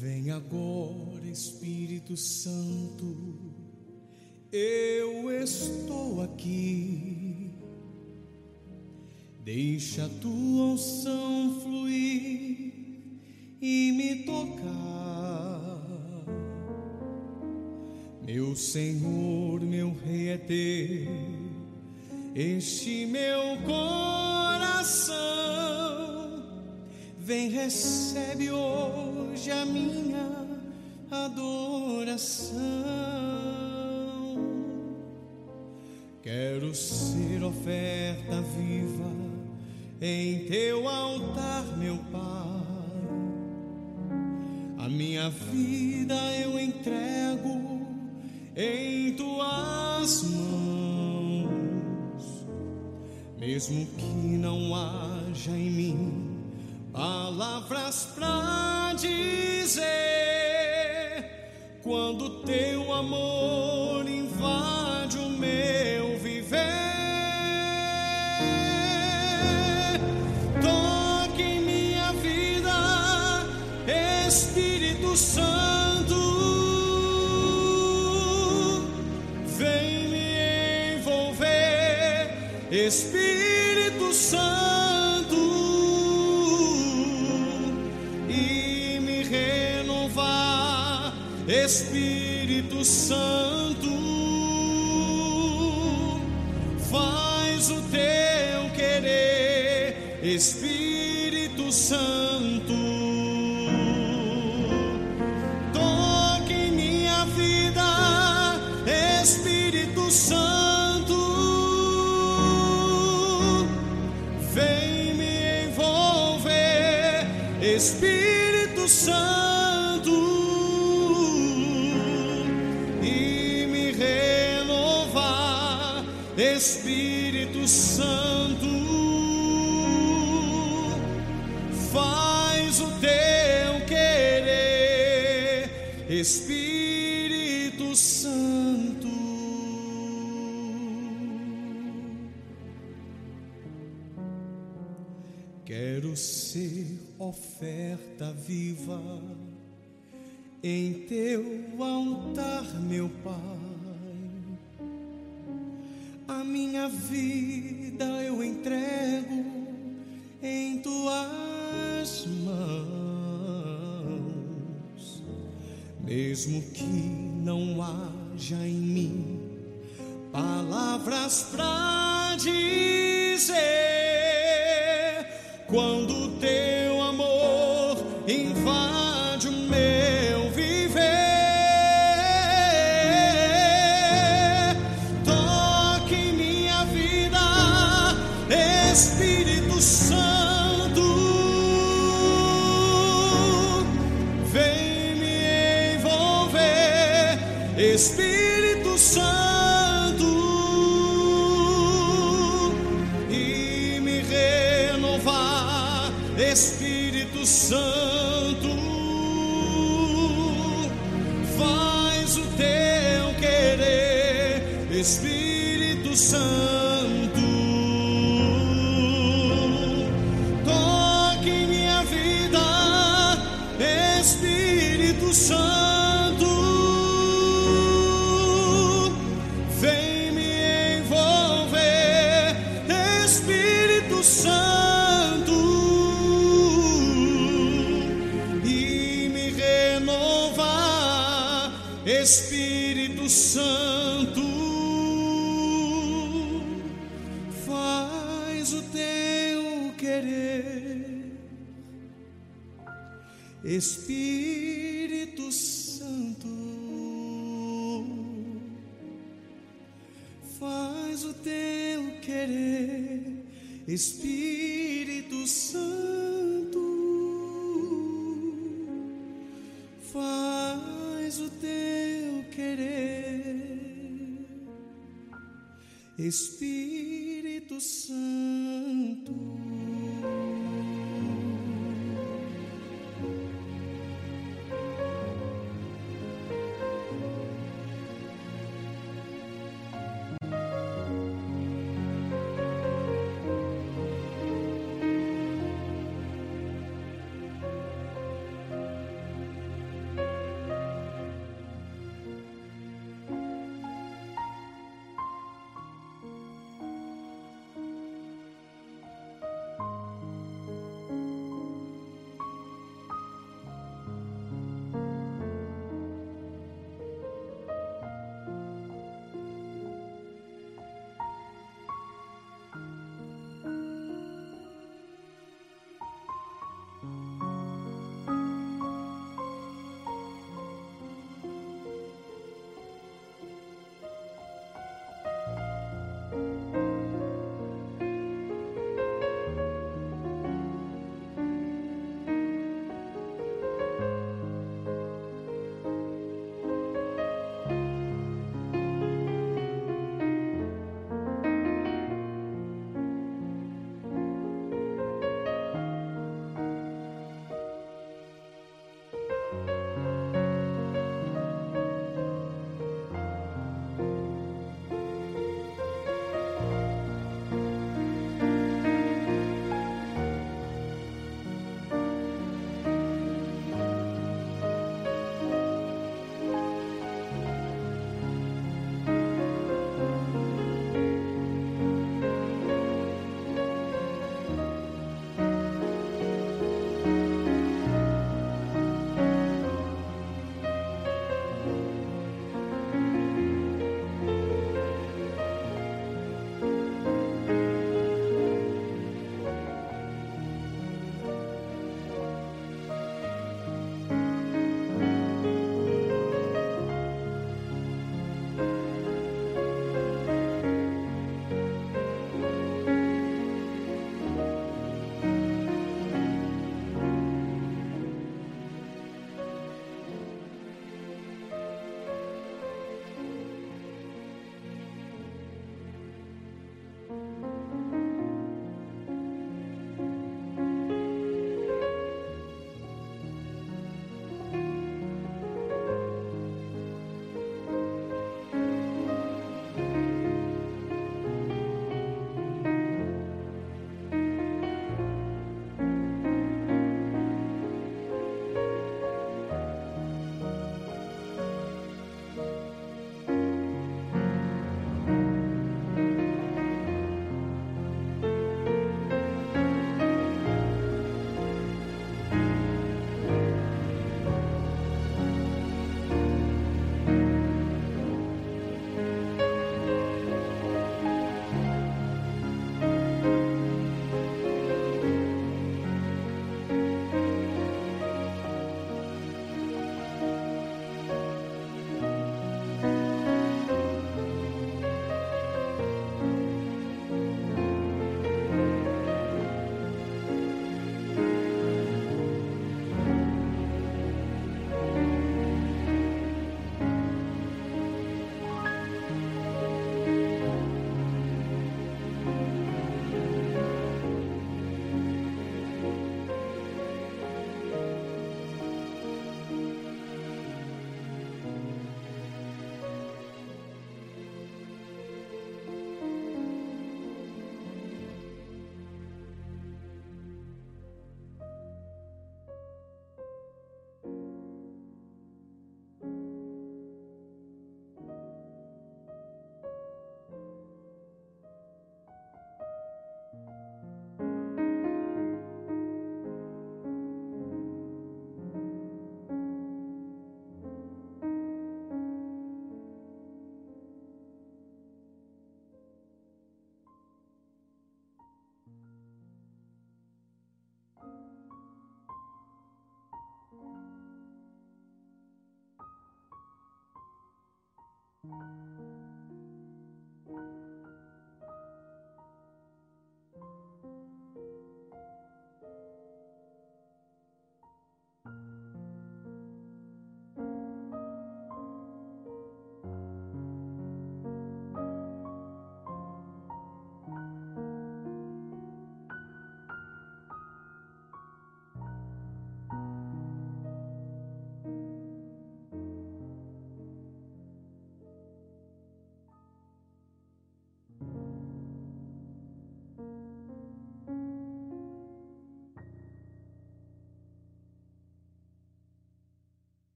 Vem agora, Espírito Santo, eu estou aqui. Deixa a tua unção fluir e me tocar. Meu Senhor, meu Rei é teu, este meu coração. Vem, recebe hoje a minha adoração. Quero ser oferta viva em teu altar, meu Pai. Minha vida eu entrego em tuas mãos, mesmo que não haja em mim palavras pra dizer, quando teu amor invade Espírito Santo, e me renovar, Espírito Santo, faz o teu querer, Espírito Santo. Espírito Santo, e me renovar, Espírito Santo. Faz o teu querer, Espírito Santo. Quero ser oferta viva em teu altar, meu Pai. A minha vida eu entrego em tuas mãos, mesmo que não haja em mim palavras pra dizer quando Espírito Santo, e me renovar, Espírito Santo, faz o teu querer, Espírito Santo. Espírito Santo. Faz o teu querer, Espírito Santo. Faz o teu querer, Espírito